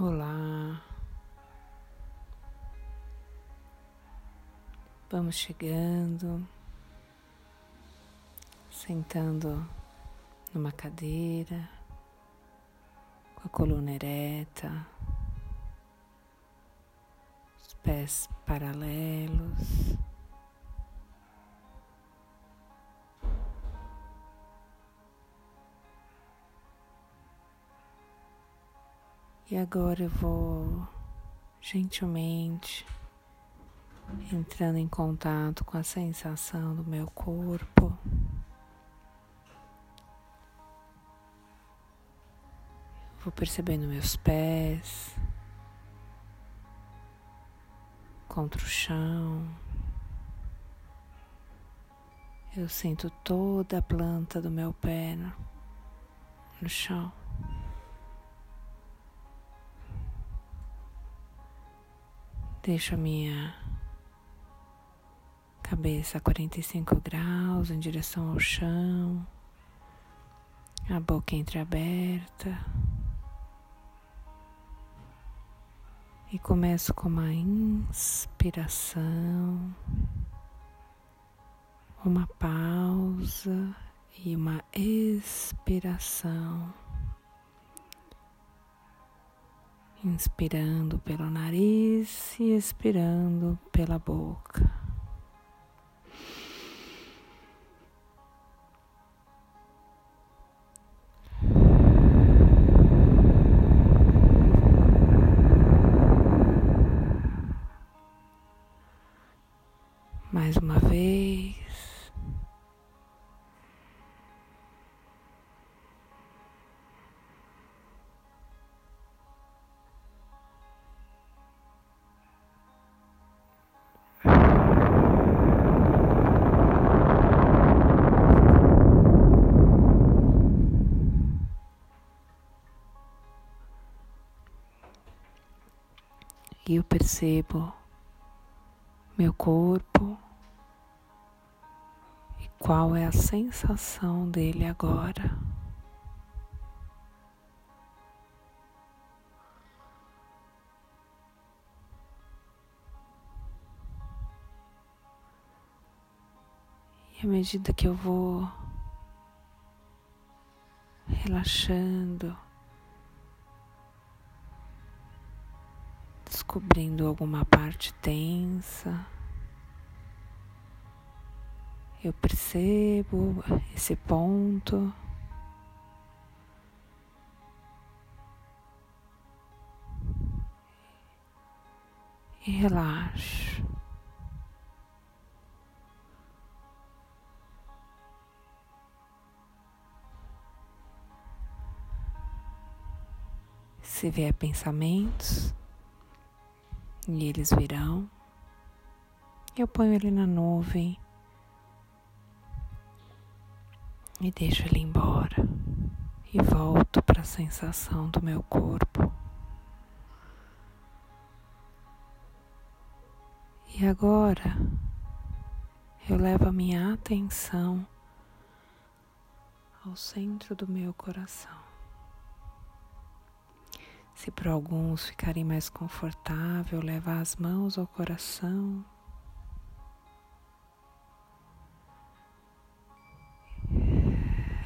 Olá. Vamos chegando, sentando numa cadeira, com a coluna ereta, os pés paralelos. E agora eu vou gentilmente entrando em contato com a sensação do meu corpo. Vou percebendo meus pés contra o chão. Eu sinto toda a planta do meu pé no, chão. Deixo a minha cabeça a 45 graus em direção ao chão, a boca entreaberta. E começo com uma inspiração, uma pausa e uma expiração. Inspirando pelo nariz e expirando pela boca. E eu percebo meu corpo e qual é a sensação dele agora. E à medida que eu vou relaxando, descobrindo alguma parte tensa. Eu percebo esse ponto. E relaxo. Se vier pensamentos, e eles virão. Eu ponho ele na nuvem e deixo ele embora e volto para a sensação do meu corpo. E agora eu levo a minha atenção ao centro do meu coração. Se para alguns ficarem mais confortável, levar as mãos ao coração.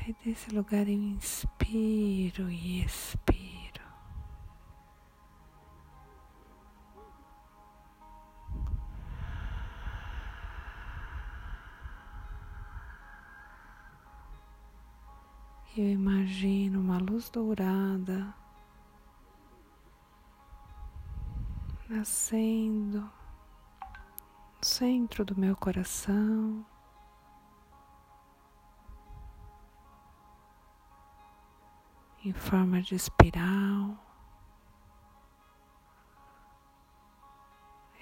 E desse lugar eu inspiro e expiro. Eu imagino uma luz dourada nascendo no centro do meu coração. Em forma de espiral,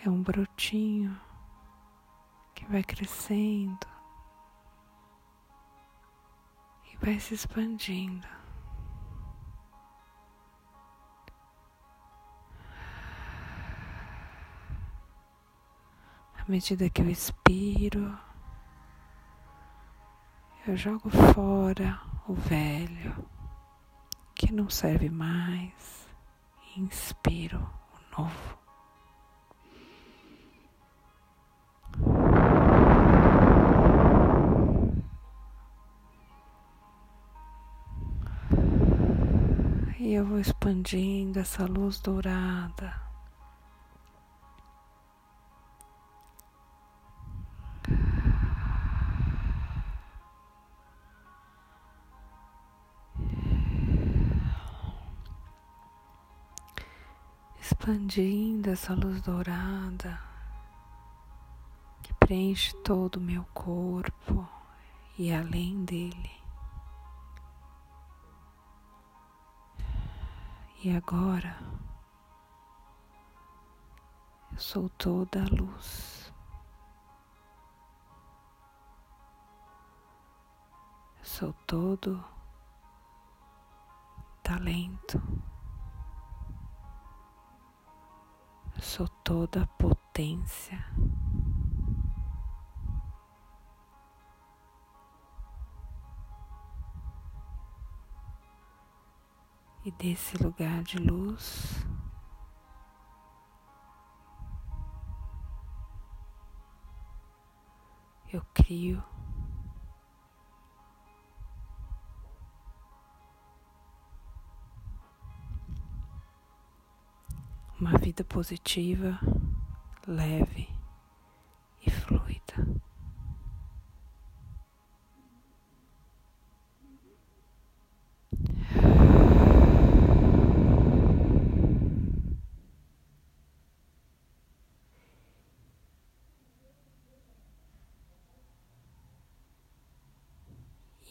é um brotinho que vai crescendo e vai se expandindo. Medida que eu expiro, eu jogo fora o velho que não serve mais Inspiro o novo. E eu vou expandindo essa luz dourada. Expandindo essa luz dourada que preenche todo o meu corpo e além dele. E agora eu sou toda a luz. Eu sou todo talento. Sou toda potência. E desse lugar de luz, eu crio vida positiva, leve e fluida.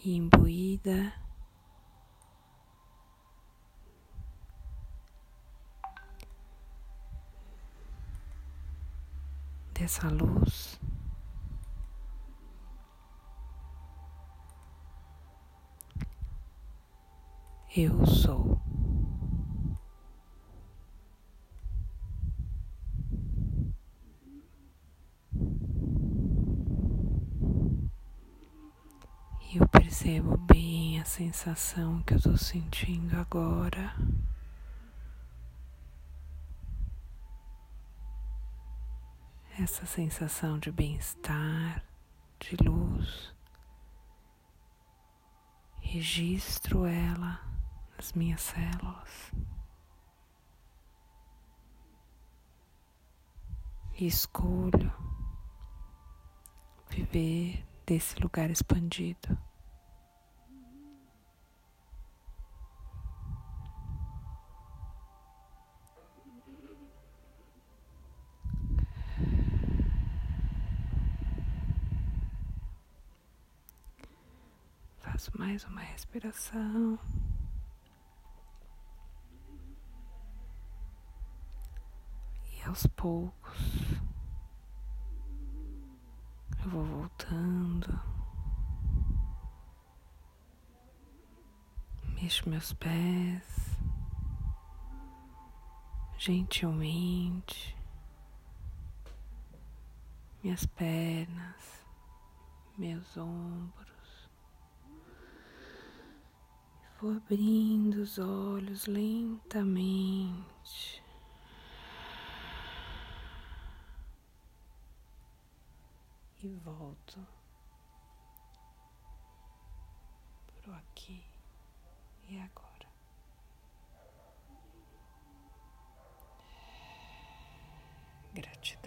Imbuída dessa luz. Eu sou. Eu percebo bem a sensação que eu estou sentindo agora. Essa sensação de bem-estar, de luz. Registro ela nas minhas células. E escolho viver desse lugar expandido. Faço mais uma respiração. E aos poucos eu vou voltando. Mexo meus pés gentilmente, minhas pernas, meus ombros. Vou abrindo os olhos lentamente. E volto pro aqui e agora. Gratidão.